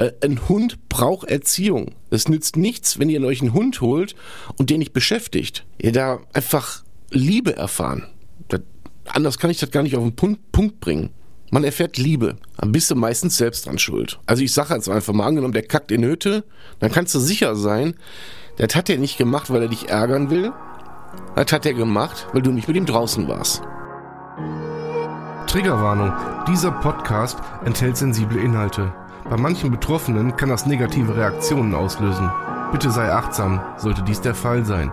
Äh, ein Hund braucht Erziehung. Es nützt nichts, wenn ihr euch einen Hund holt und den nicht beschäftigt. Ihr da einfach Liebe erfahren. Das, anders kann ich das gar nicht auf den Punkt, Punkt bringen. Man erfährt Liebe. Dann bist du meistens selbst dran schuld. Also ich sage jetzt einfach mal, angenommen, der kackt in Hütte, dann kannst du sicher sein, das hat er nicht gemacht, weil er dich ärgern will. Das hat er gemacht, weil du nicht mit ihm draußen warst. Triggerwarnung. Dieser Podcast enthält sensible Inhalte. Bei manchen Betroffenen kann das negative Reaktionen auslösen. Bitte sei achtsam, sollte dies der Fall sein.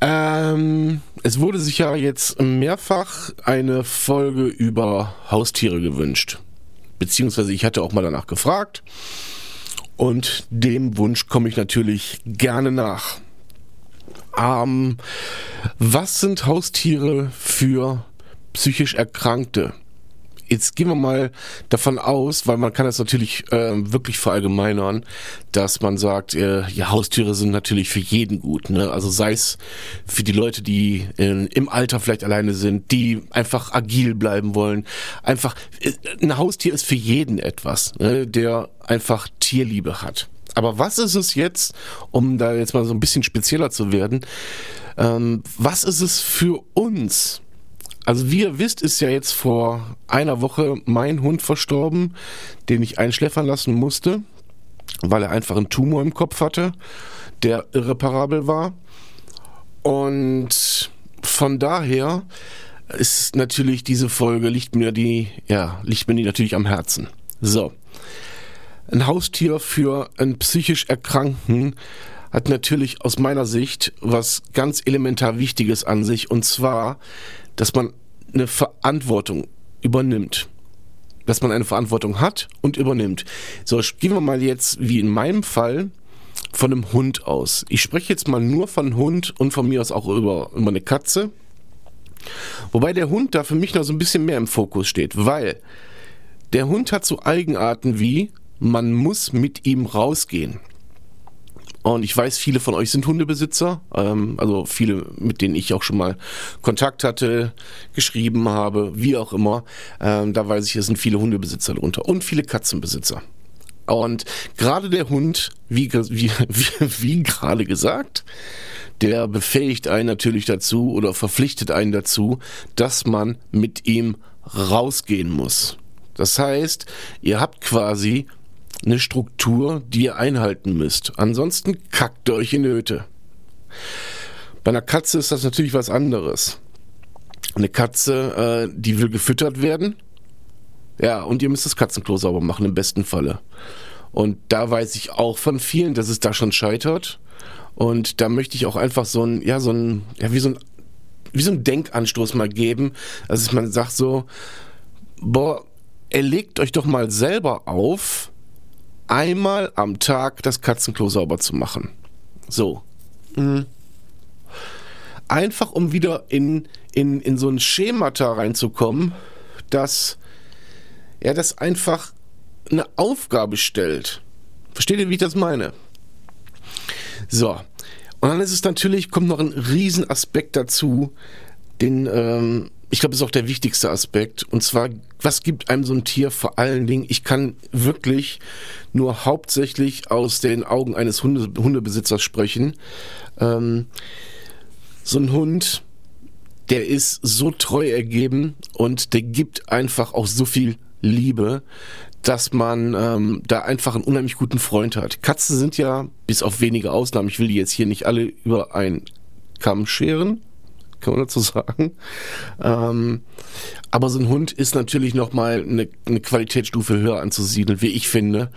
Ähm, es wurde sich ja jetzt mehrfach eine Folge über Haustiere gewünscht. Beziehungsweise ich hatte auch mal danach gefragt. Und dem Wunsch komme ich natürlich gerne nach. Ähm, was sind Haustiere für psychisch Erkrankte? Jetzt gehen wir mal davon aus, weil man kann das natürlich äh, wirklich verallgemeinern, dass man sagt, äh, ja, Haustiere sind natürlich für jeden gut. Ne? Also sei es für die Leute, die in, im Alter vielleicht alleine sind, die einfach agil bleiben wollen. Einfach, äh, ein Haustier ist für jeden etwas, ne? der einfach Tierliebe hat. Aber was ist es jetzt, um da jetzt mal so ein bisschen spezieller zu werden, ähm, was ist es für uns? Also wie ihr wisst, ist ja jetzt vor einer Woche mein Hund verstorben, den ich einschläfern lassen musste, weil er einfach einen Tumor im Kopf hatte, der irreparabel war. Und von daher ist natürlich diese Folge liegt mir die, ja, liegt mir die natürlich am Herzen. So. Ein Haustier für einen psychisch Erkrankten hat natürlich aus meiner Sicht was ganz elementar Wichtiges an sich und zwar dass man eine Verantwortung übernimmt. Dass man eine Verantwortung hat und übernimmt. So, gehen wir mal jetzt, wie in meinem Fall, von einem Hund aus. Ich spreche jetzt mal nur von Hund und von mir aus auch über, über eine Katze. Wobei der Hund da für mich noch so ein bisschen mehr im Fokus steht, weil der Hund hat so Eigenarten wie, man muss mit ihm rausgehen. Und ich weiß, viele von euch sind Hundebesitzer, ähm, also viele, mit denen ich auch schon mal Kontakt hatte, geschrieben habe, wie auch immer. Ähm, da weiß ich, es sind viele Hundebesitzer drunter und viele Katzenbesitzer. Und gerade der Hund, wie, wie, wie, wie gerade gesagt, der befähigt einen natürlich dazu oder verpflichtet einen dazu, dass man mit ihm rausgehen muss. Das heißt, ihr habt quasi eine Struktur, die ihr einhalten müsst. Ansonsten kackt ihr euch in Nöte. Bei einer Katze ist das natürlich was anderes. Eine Katze, äh, die will gefüttert werden. Ja, und ihr müsst das Katzenklo sauber machen, im besten Falle. Und da weiß ich auch von vielen, dass es da schon scheitert. Und da möchte ich auch einfach so ein, ja, so ein, ja, wie so ein, wie so ein Denkanstoß mal geben. Also man sagt so, boah, erlegt euch doch mal selber auf, einmal am Tag das Katzenklo sauber zu machen. So. Mhm. Einfach um wieder in, in, in so ein Schemata reinzukommen, dass er das einfach eine Aufgabe stellt. Versteht ihr, wie ich das meine? So. Und dann ist es natürlich, kommt noch ein Riesenaspekt dazu, den ähm, ich glaube, ist auch der wichtigste Aspekt. Und zwar, was gibt einem so ein Tier vor allen Dingen? Ich kann wirklich nur hauptsächlich aus den Augen eines Hunde, Hundebesitzers sprechen. Ähm, so ein Hund, der ist so treu ergeben und der gibt einfach auch so viel Liebe, dass man ähm, da einfach einen unheimlich guten Freund hat. Katzen sind ja, bis auf wenige Ausnahmen, ich will die jetzt hier nicht alle über einen Kamm scheren, kann man dazu sagen. Ähm, aber so ein Hund ist natürlich nochmal eine, eine Qualitätsstufe höher anzusiedeln, wie ich finde,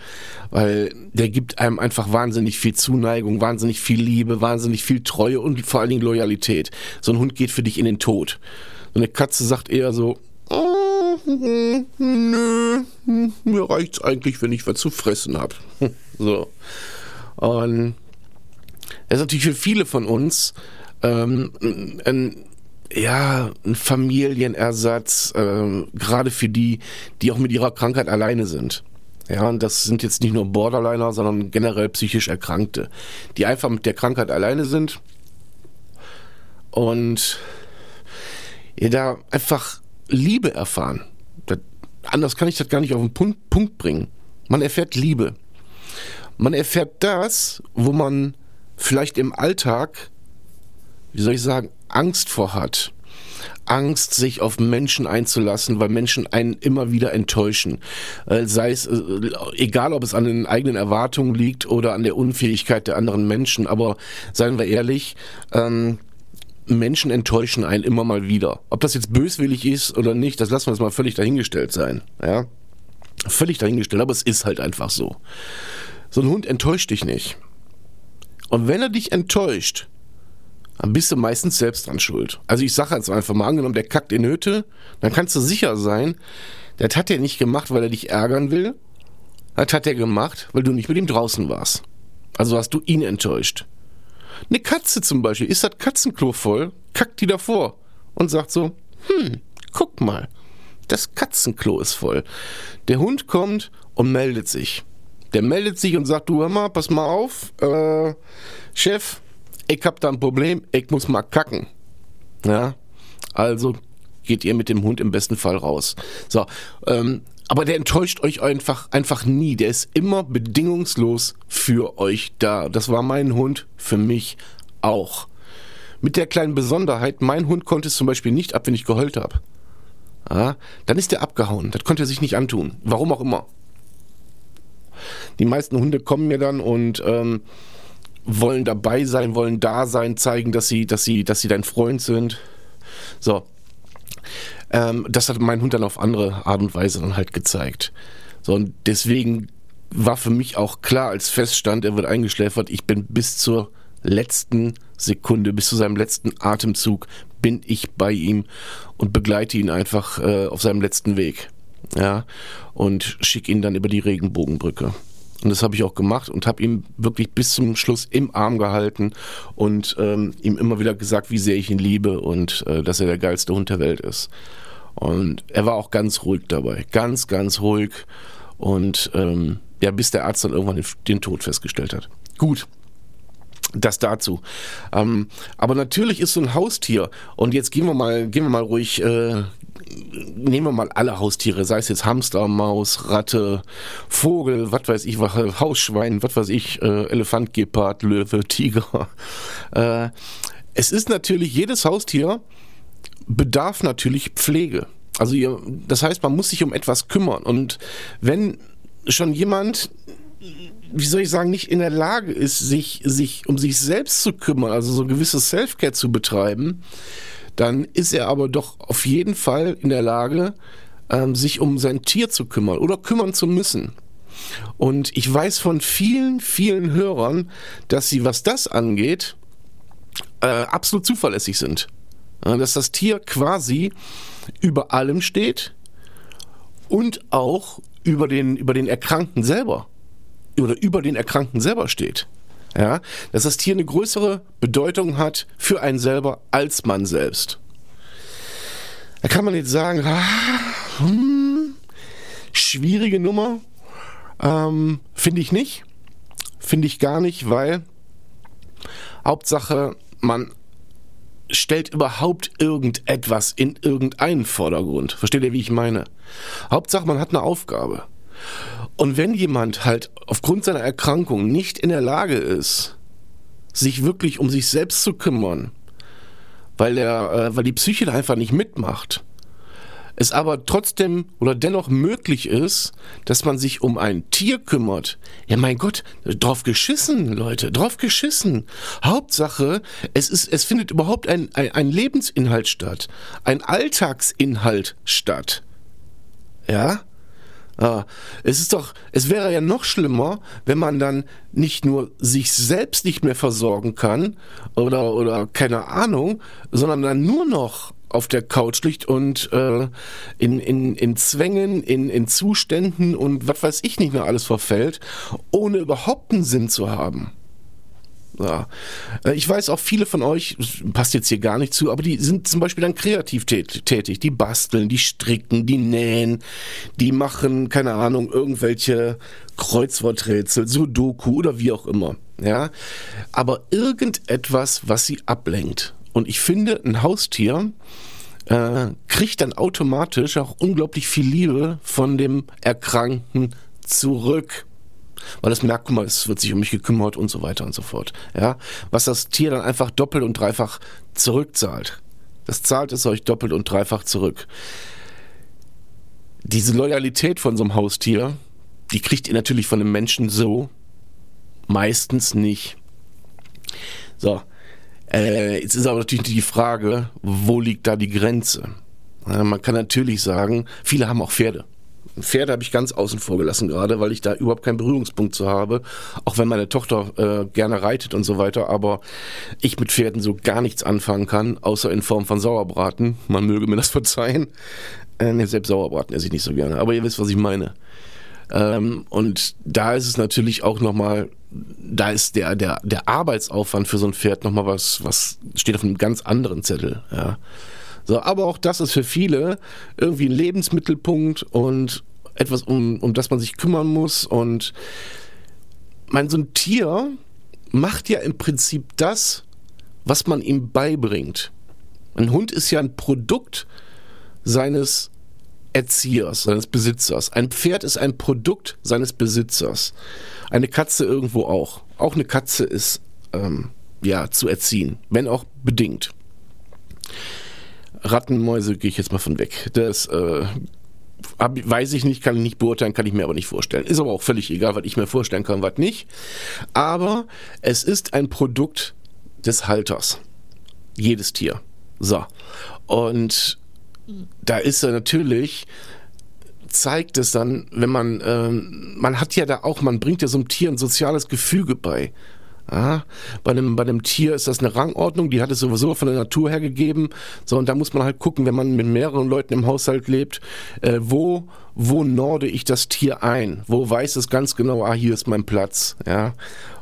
weil der gibt einem einfach wahnsinnig viel Zuneigung, wahnsinnig viel Liebe, wahnsinnig viel Treue und vor allen Dingen Loyalität. So ein Hund geht für dich in den Tod. So eine Katze sagt eher so, nö, mir reicht's eigentlich, wenn ich was zu fressen hab. So. Und das ist natürlich für viele von uns ähm, ein, ja, ein Familienersatz, äh, gerade für die, die auch mit ihrer Krankheit alleine sind. Ja, und das sind jetzt nicht nur Borderliner, sondern generell psychisch Erkrankte, die einfach mit der Krankheit alleine sind und ja, da einfach Liebe erfahren. Das, anders kann ich das gar nicht auf den Punkt, Punkt bringen. Man erfährt Liebe. Man erfährt das, wo man vielleicht im Alltag wie soll ich sagen, Angst vor hat. Angst, sich auf Menschen einzulassen, weil Menschen einen immer wieder enttäuschen. Äh, sei es, äh, egal ob es an den eigenen Erwartungen liegt oder an der Unfähigkeit der anderen Menschen, aber seien wir ehrlich, ähm, Menschen enttäuschen einen immer mal wieder. Ob das jetzt böswillig ist oder nicht, das lassen wir jetzt mal völlig dahingestellt sein. Ja? Völlig dahingestellt, aber es ist halt einfach so. So ein Hund enttäuscht dich nicht. Und wenn er dich enttäuscht, dann bist du meistens selbst dran schuld. Also ich sage jetzt einfach mal, angenommen, der kackt in Hütte, dann kannst du sicher sein, das hat er nicht gemacht, weil er dich ärgern will. Das hat er gemacht, weil du nicht mit ihm draußen warst. Also hast du ihn enttäuscht. Eine Katze zum Beispiel, ist das Katzenklo voll, kackt die davor und sagt so, hm, guck mal, das Katzenklo ist voll. Der Hund kommt und meldet sich. Der meldet sich und sagt, du hör mal, pass mal auf, äh, Chef, ich hab da ein Problem, ich muss mal kacken. Ja, also geht ihr mit dem Hund im besten Fall raus. So, ähm, aber der enttäuscht euch einfach, einfach nie. Der ist immer bedingungslos für euch da. Das war mein Hund für mich auch. Mit der kleinen Besonderheit, mein Hund konnte es zum Beispiel nicht ab, wenn ich geheult habe. Ja, dann ist der abgehauen. Das konnte er sich nicht antun. Warum auch immer. Die meisten Hunde kommen mir dann und ähm, wollen dabei sein, wollen da sein, zeigen, dass sie, dass sie, dass sie dein Freund sind. So. Ähm, das hat mein Hund dann auf andere Art und Weise dann halt gezeigt. So, und deswegen war für mich auch klar, als feststand, er wird eingeschläfert, ich bin bis zur letzten Sekunde, bis zu seinem letzten Atemzug, bin ich bei ihm und begleite ihn einfach äh, auf seinem letzten Weg. Ja, und schicke ihn dann über die Regenbogenbrücke. Und das habe ich auch gemacht und habe ihn wirklich bis zum Schluss im Arm gehalten und ähm, ihm immer wieder gesagt, wie sehr ich ihn liebe und äh, dass er der geilste Hund der Welt ist. Und er war auch ganz ruhig dabei, ganz, ganz ruhig. Und ähm, ja, bis der Arzt dann irgendwann den, den Tod festgestellt hat. Gut, das dazu. Ähm, aber natürlich ist so ein Haustier, und jetzt gehen wir mal, gehen wir mal ruhig, äh, nehmen wir mal alle Haustiere, sei es jetzt Hamster, Maus, Ratte, Vogel, was weiß ich, Hausschwein, was weiß ich, äh, Elefant, Gepard, Löwe, Tiger. Äh, es ist natürlich, jedes Haustier bedarf natürlich Pflege. Also ihr, das heißt, man muss sich um etwas kümmern. Und wenn schon jemand wie soll ich sagen, nicht in der Lage ist, sich, sich um sich selbst zu kümmern, also so gewisses Self-Care zu betreiben, dann ist er aber doch auf jeden Fall in der Lage, ähm, sich um sein Tier zu kümmern oder kümmern zu müssen. Und ich weiß von vielen, vielen Hörern, dass sie, was das angeht, äh, absolut zuverlässig sind. Dass das Tier quasi über allem steht und auch über den, über den Erkrankten selber oder über den Erkrankten selber steht. Ja, dass das Tier eine größere Bedeutung hat für einen selber als man selbst. Da kann man jetzt sagen, ah, hm, schwierige Nummer. Ähm, Finde ich nicht. Finde ich gar nicht, weil Hauptsache, man stellt überhaupt irgendetwas in irgendeinen Vordergrund. Versteht ihr, wie ich meine? Hauptsache, man hat eine Aufgabe. Und wenn jemand halt aufgrund seiner Erkrankung nicht in der Lage ist, sich wirklich um sich selbst zu kümmern, weil, der, äh, weil die Psyche da einfach nicht mitmacht, es aber trotzdem oder dennoch möglich ist, dass man sich um ein Tier kümmert. Ja, mein Gott, drauf geschissen, Leute, drauf geschissen. Hauptsache, es ist, es findet überhaupt ein, ein, ein Lebensinhalt statt, ein Alltagsinhalt statt. Ja? Ah, es ist doch, es wäre ja noch schlimmer, wenn man dann nicht nur sich selbst nicht mehr versorgen kann oder, oder keine Ahnung, sondern dann nur noch auf der Couch liegt und äh, in, in, in Zwängen, in, in Zuständen und was weiß ich nicht mehr alles verfällt, ohne überhaupt einen Sinn zu haben. Ja. Äh, ich weiß auch, viele von euch, passt jetzt hier gar nicht zu, aber die sind zum Beispiel dann kreativ tätig. Die basteln, die stricken, die nähen, die machen, keine Ahnung, irgendwelche Kreuzworträtsel, Sudoku oder wie auch immer. Ja. Aber irgendetwas, was sie ablenkt. Und ich finde, ein Haustier äh, kriegt dann automatisch auch unglaublich viel Liebe von dem Erkrankten zurück. Weil es merkt, guck es wird sich um mich gekümmert und so weiter und so fort. Ja, was das Tier dann einfach doppelt und dreifach zurückzahlt. Das zahlt es euch doppelt und dreifach zurück. Diese Loyalität von so einem Haustier, die kriegt ihr natürlich von einem Menschen so meistens nicht. So, äh, jetzt ist aber natürlich die Frage, wo liegt da die Grenze? Man kann natürlich sagen, viele haben auch Pferde. Pferde habe ich ganz außen vor gelassen gerade, weil ich da überhaupt keinen Berührungspunkt zu habe. Auch wenn meine Tochter äh, gerne reitet und so weiter, aber ich mit Pferden so gar nichts anfangen kann, außer in Form von Sauerbraten. Man möge mir das verzeihen. Äh, selbst Sauerbraten esse ich nicht so gerne, aber ihr wisst, was ich meine. Ähm, und da ist es natürlich auch nochmal, da ist der, der, der Arbeitsaufwand für so ein Pferd nochmal was, was steht auf einem ganz anderen Zettel, ja. So, aber auch das ist für viele irgendwie ein Lebensmittelpunkt und etwas, um, um das man sich kümmern muss. Und mein, so ein Tier macht ja im Prinzip das, was man ihm beibringt. Ein Hund ist ja ein Produkt seines Erziehers, seines Besitzers. Ein Pferd ist ein Produkt seines Besitzers. Eine Katze irgendwo auch. Auch eine Katze ist ähm, ja zu erziehen, wenn auch bedingt. Rattenmäuse gehe ich jetzt mal von weg. Das äh, weiß ich nicht, kann ich nicht beurteilen, kann ich mir aber nicht vorstellen. Ist aber auch völlig egal, was ich mir vorstellen kann, was nicht. Aber es ist ein Produkt des Halters. Jedes Tier. So. Und da ist er natürlich, zeigt es dann, wenn man, ähm, man hat ja da auch, man bringt ja so einem Tier ein soziales Gefüge bei. Ja, bei, einem, bei einem Tier ist das eine Rangordnung, die hat es sowieso von der Natur her gegeben. So, und da muss man halt gucken, wenn man mit mehreren Leuten im Haushalt lebt, äh, wo, wo norde ich das Tier ein? Wo weiß es ganz genau, ah, hier ist mein Platz, ja?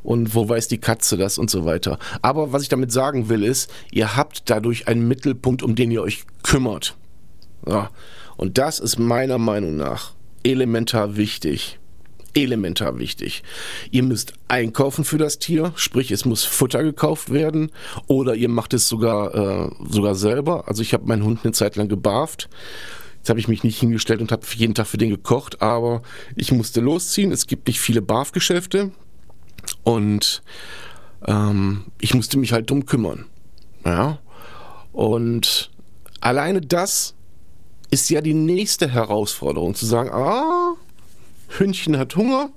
Und wo weiß die Katze das und so weiter. Aber was ich damit sagen will, ist, ihr habt dadurch einen Mittelpunkt, um den ihr euch kümmert. Ja. Und das ist meiner Meinung nach elementar wichtig elementar wichtig. Ihr müsst einkaufen für das Tier, sprich es muss Futter gekauft werden oder ihr macht es sogar, äh, sogar selber. Also ich habe meinen Hund eine Zeit lang gebarft. Jetzt habe ich mich nicht hingestellt und habe jeden Tag für den gekocht, aber ich musste losziehen. Es gibt nicht viele Barfgeschäfte und ähm, ich musste mich halt drum kümmern. Ja. Und alleine das ist ja die nächste Herausforderung, zu sagen, ah, Hündchen hat Hunger,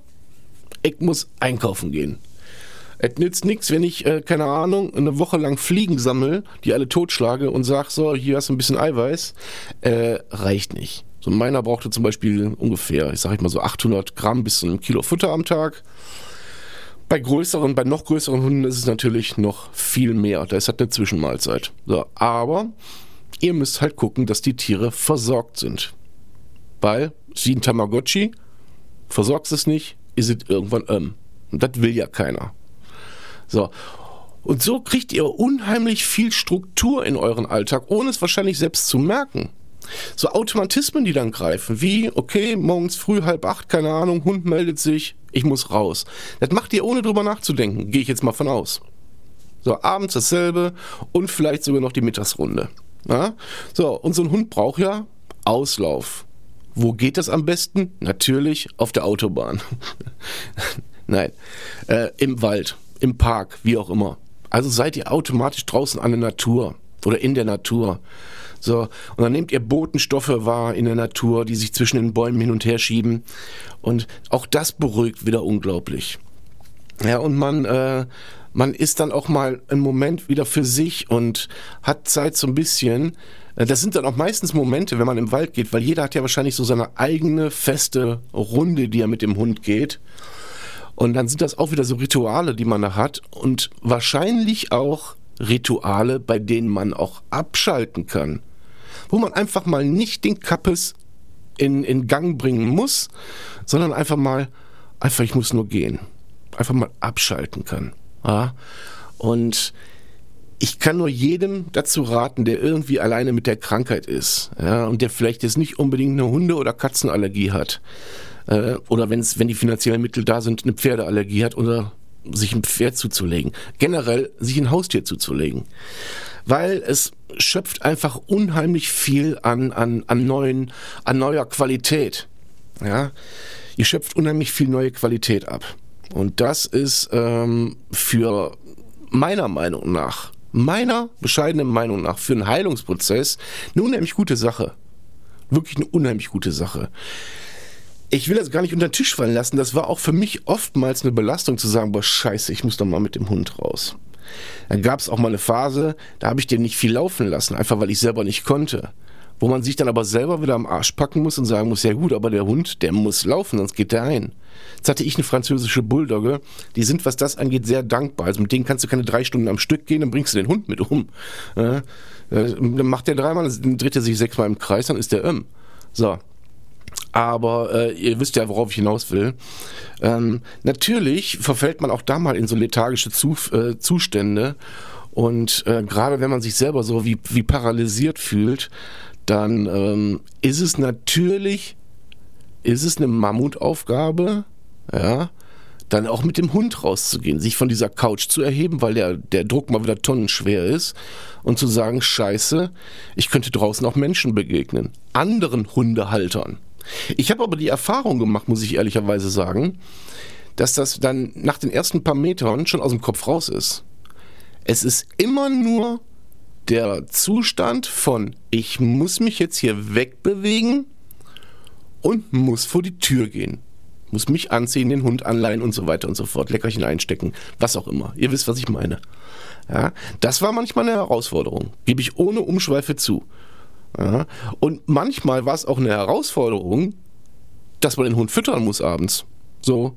ich muss einkaufen gehen. Es nützt nichts, wenn ich, äh, keine Ahnung, eine Woche lang Fliegen sammle, die alle totschlage und sag, so, hier hast du ein bisschen Eiweiß. Äh, reicht nicht. So meiner brauchte zum Beispiel ungefähr, ich sag mal so 800 Gramm bis zu einem Kilo Futter am Tag. Bei größeren, bei noch größeren Hunden ist es natürlich noch viel mehr. Da ist halt eine Zwischenmahlzeit. So, aber ihr müsst halt gucken, dass die Tiere versorgt sind. Weil, wie ein Tamagotchi, versorgst es nicht, ist es irgendwann ähm. Und das will ja keiner. So. Und so kriegt ihr unheimlich viel Struktur in euren Alltag, ohne es wahrscheinlich selbst zu merken. So Automatismen, die dann greifen, wie, okay, morgens früh halb acht, keine Ahnung, Hund meldet sich, ich muss raus. Das macht ihr ohne drüber nachzudenken, gehe ich jetzt mal von aus. So, abends dasselbe und vielleicht sogar noch die Mittagsrunde. Ja? So, und so ein Hund braucht ja Auslauf. Wo geht das am besten? Natürlich auf der Autobahn. Nein, äh, im Wald, im Park, wie auch immer. Also seid ihr automatisch draußen an der Natur oder in der Natur. So, und dann nehmt ihr Botenstoffe wahr in der Natur, die sich zwischen den Bäumen hin und her schieben. Und auch das beruhigt wieder unglaublich. Ja, und man, äh, man ist dann auch mal einen Moment wieder für sich und hat Zeit so ein bisschen. Äh, das sind dann auch meistens Momente, wenn man im Wald geht, weil jeder hat ja wahrscheinlich so seine eigene feste Runde, die er mit dem Hund geht. Und dann sind das auch wieder so Rituale, die man da hat und wahrscheinlich auch Rituale, bei denen man auch abschalten kann. Wo man einfach mal nicht den Kappes in, in Gang bringen muss, sondern einfach mal, einfach ich muss nur gehen. Einfach mal abschalten kann. Ja? Und ich kann nur jedem dazu raten, der irgendwie alleine mit der Krankheit ist ja, und der vielleicht jetzt nicht unbedingt eine Hunde- oder Katzenallergie hat äh, oder wenn's, wenn die finanziellen Mittel da sind, eine Pferdeallergie hat oder sich ein Pferd zuzulegen. Generell sich ein Haustier zuzulegen. Weil es schöpft einfach unheimlich viel an, an, an, neuen, an neuer Qualität. Ja? Ihr schöpft unheimlich viel neue Qualität ab. Und das ist ähm, für meiner Meinung nach, meiner bescheidenen Meinung nach, für einen Heilungsprozess eine unheimlich gute Sache. Wirklich eine unheimlich gute Sache. Ich will das gar nicht unter den Tisch fallen lassen. Das war auch für mich oftmals eine Belastung zu sagen, boah, scheiße, ich muss doch mal mit dem Hund raus. Dann gab es auch mal eine Phase, da habe ich den nicht viel laufen lassen, einfach weil ich selber nicht konnte wo man sich dann aber selber wieder am Arsch packen muss und sagen muss, ja gut, aber der Hund, der muss laufen, sonst geht der ein. Jetzt hatte ich eine französische Bulldogge, die sind, was das angeht, sehr dankbar. Also mit denen kannst du keine drei Stunden am Stück gehen, dann bringst du den Hund mit um. Ja, dann macht der dreimal, dann dreht er sich sechsmal im Kreis, dann ist der um. So, aber äh, ihr wisst ja, worauf ich hinaus will. Ähm, natürlich verfällt man auch da mal in so lethargische Zu äh, Zustände. Und äh, gerade wenn man sich selber so wie, wie paralysiert fühlt, dann ähm, ist es natürlich, ist es eine Mammutaufgabe, ja, dann auch mit dem Hund rauszugehen, sich von dieser Couch zu erheben, weil der, der Druck mal wieder tonnenschwer ist und zu sagen, scheiße, ich könnte draußen auch Menschen begegnen, anderen Hundehaltern. Ich habe aber die Erfahrung gemacht, muss ich ehrlicherweise sagen, dass das dann nach den ersten paar Metern schon aus dem Kopf raus ist. Es ist immer nur der Zustand von, ich muss mich jetzt hier wegbewegen und muss vor die Tür gehen. Muss mich anziehen, den Hund anleihen und so weiter und so fort. Leckerchen einstecken, was auch immer. Ihr wisst, was ich meine. Ja, das war manchmal eine Herausforderung, gebe ich ohne Umschweife zu. Ja, und manchmal war es auch eine Herausforderung, dass man den Hund füttern muss abends. So,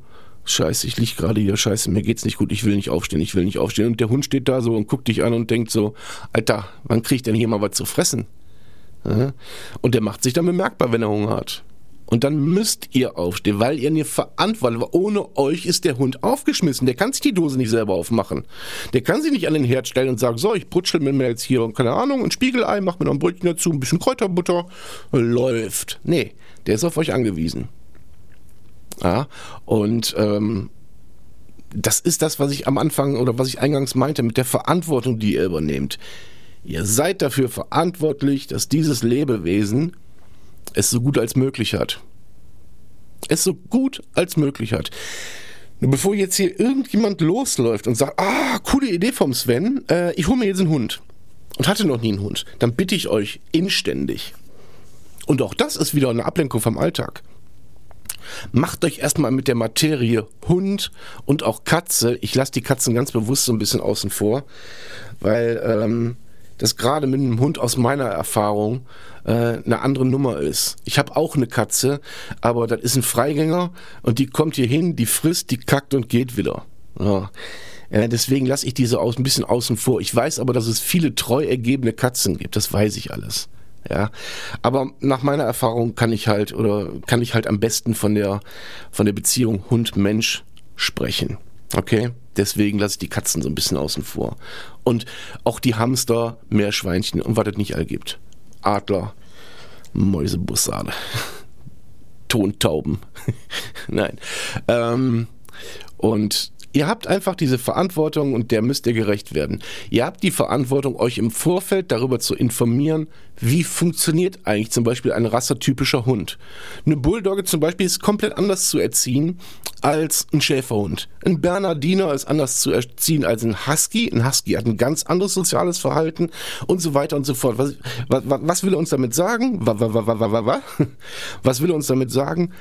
Scheiße, ich lieg gerade hier, scheiße, mir geht's nicht gut, ich will nicht aufstehen, ich will nicht aufstehen. Und der Hund steht da so und guckt dich an und denkt so, Alter, wann kriegt denn hier mal was zu fressen? Und der macht sich dann bemerkbar, wenn er Hunger hat. Und dann müsst ihr aufstehen, weil ihr eine Verantwortung, ohne euch ist der Hund aufgeschmissen. Der kann sich die Dose nicht selber aufmachen. Der kann sie nicht an den Herd stellen und sagen, so, ich brutschel mir jetzt hier, keine Ahnung, ein Spiegelei, mach mir noch ein Brötchen dazu, ein bisschen Kräuterbutter, läuft. Nee, der ist auf euch angewiesen. Ja, und ähm, das ist das, was ich am Anfang oder was ich eingangs meinte mit der Verantwortung, die ihr übernehmt. Ihr seid dafür verantwortlich, dass dieses Lebewesen es so gut als möglich hat. Es so gut als möglich hat. Nur bevor jetzt hier irgendjemand losläuft und sagt, ah, coole Idee vom Sven, äh, ich hole mir jetzt einen Hund und hatte noch nie einen Hund, dann bitte ich euch inständig. Und auch das ist wieder eine Ablenkung vom Alltag. Macht euch erstmal mit der Materie Hund und auch Katze. Ich lasse die Katzen ganz bewusst so ein bisschen außen vor, weil ähm, das gerade mit einem Hund aus meiner Erfahrung äh, eine andere Nummer ist. Ich habe auch eine Katze, aber das ist ein Freigänger und die kommt hier hin, die frisst, die kackt und geht wieder. Ja. Äh, deswegen lasse ich diese aus, ein bisschen außen vor. Ich weiß aber, dass es viele treu ergebene Katzen gibt. Das weiß ich alles. Ja, aber nach meiner Erfahrung kann ich halt oder kann ich halt am besten von der von der Beziehung Hund-Mensch sprechen. Okay, deswegen lasse ich die Katzen so ein bisschen außen vor und auch die Hamster, Meerschweinchen und was es nicht all gibt. Adler, Mäusebussarde, Tontauben. Nein. Ähm, und Ihr habt einfach diese Verantwortung und der müsst ihr gerecht werden. Ihr habt die Verantwortung, euch im Vorfeld darüber zu informieren, wie funktioniert eigentlich zum Beispiel ein rassetypischer Hund. Eine Bulldogge zum Beispiel ist komplett anders zu erziehen als ein Schäferhund. Ein Bernardiner ist anders zu erziehen als ein Husky. Ein Husky hat ein ganz anderes soziales Verhalten und so weiter und so fort. Was, was, was will er uns damit sagen? Was will er uns damit sagen?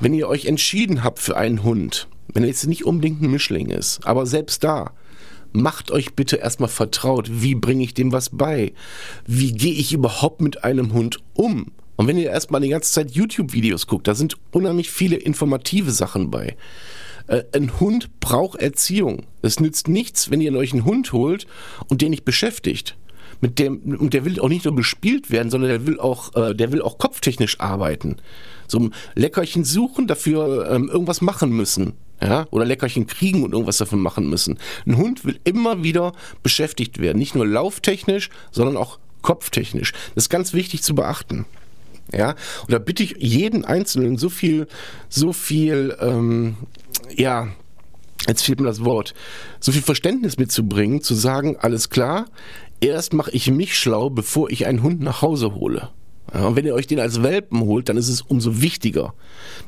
Wenn ihr euch entschieden habt für einen Hund, wenn er jetzt nicht unbedingt ein Mischling ist, aber selbst da, macht euch bitte erstmal vertraut. Wie bringe ich dem was bei? Wie gehe ich überhaupt mit einem Hund um? Und wenn ihr erstmal die ganze Zeit YouTube-Videos guckt, da sind unheimlich viele informative Sachen bei. Äh, ein Hund braucht Erziehung. Es nützt nichts, wenn ihr euch einen Hund holt und den nicht beschäftigt. Mit dem, und der will auch nicht nur gespielt werden, sondern der will auch, äh, der will auch kopftechnisch arbeiten. So ein Leckerchen suchen, dafür ähm, irgendwas machen müssen ja, oder Leckerchen kriegen und irgendwas davon machen müssen. Ein Hund will immer wieder beschäftigt werden, nicht nur lauftechnisch, sondern auch kopftechnisch. Das ist ganz wichtig zu beachten. Ja, und da bitte ich jeden Einzelnen so viel, so viel, ähm, ja, jetzt fehlt mir das Wort, so viel Verständnis mitzubringen, zu sagen, alles klar, erst mache ich mich schlau, bevor ich einen Hund nach Hause hole. Ja, und wenn ihr euch den als Welpen holt, dann ist es umso wichtiger,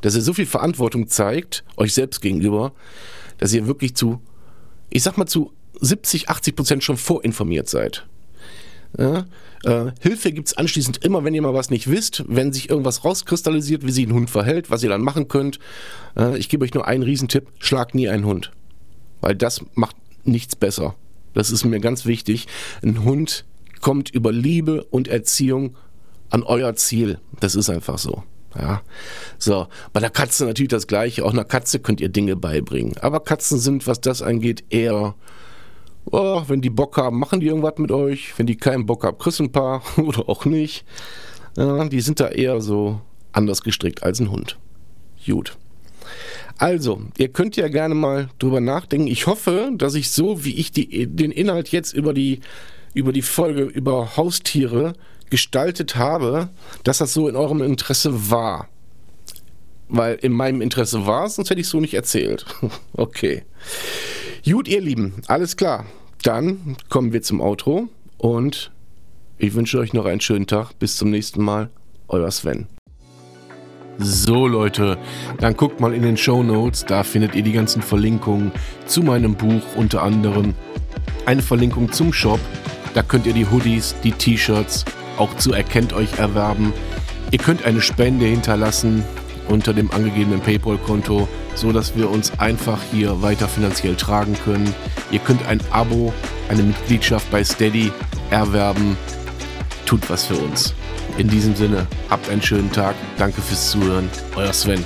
dass ihr so viel Verantwortung zeigt, euch selbst gegenüber, dass ihr wirklich zu, ich sag mal zu 70, 80 Prozent schon vorinformiert seid. Ja, äh, Hilfe gibt es anschließend immer, wenn ihr mal was nicht wisst, wenn sich irgendwas rauskristallisiert, wie sich ein Hund verhält, was ihr dann machen könnt. Äh, ich gebe euch nur einen Riesentipp, schlag nie einen Hund. Weil das macht nichts besser. Das ist mir ganz wichtig. Ein Hund kommt über Liebe und Erziehung an euer Ziel. Das ist einfach so. Ja, so. Bei der Katze natürlich das Gleiche. Auch einer Katze könnt ihr Dinge beibringen. Aber Katzen sind, was das angeht, eher, oh, wenn die Bock haben, machen die irgendwas mit euch. Wenn die keinen Bock haben, kriegst ein paar oder auch nicht. Ja, die sind da eher so anders gestrickt als ein Hund. Gut. Also, ihr könnt ja gerne mal drüber nachdenken. Ich hoffe, dass ich so, wie ich die, den Inhalt jetzt über die, über die Folge über Haustiere gestaltet habe, dass das so in eurem Interesse war. Weil in meinem Interesse war es, sonst hätte ich es so nicht erzählt. okay. Gut, ihr Lieben, alles klar. Dann kommen wir zum Outro und ich wünsche euch noch einen schönen Tag. Bis zum nächsten Mal. Euer Sven. So Leute, dann guckt mal in den Show Notes, da findet ihr die ganzen Verlinkungen zu meinem Buch unter anderem. Eine Verlinkung zum Shop, da könnt ihr die Hoodies, die T-Shirts auch zu Erkennt euch erwerben. Ihr könnt eine Spende hinterlassen unter dem angegebenen PayPal-Konto, so dass wir uns einfach hier weiter finanziell tragen können. Ihr könnt ein Abo, eine Mitgliedschaft bei Steady erwerben. Tut was für uns. In diesem Sinne, habt einen schönen Tag. Danke fürs Zuhören. Euer Sven.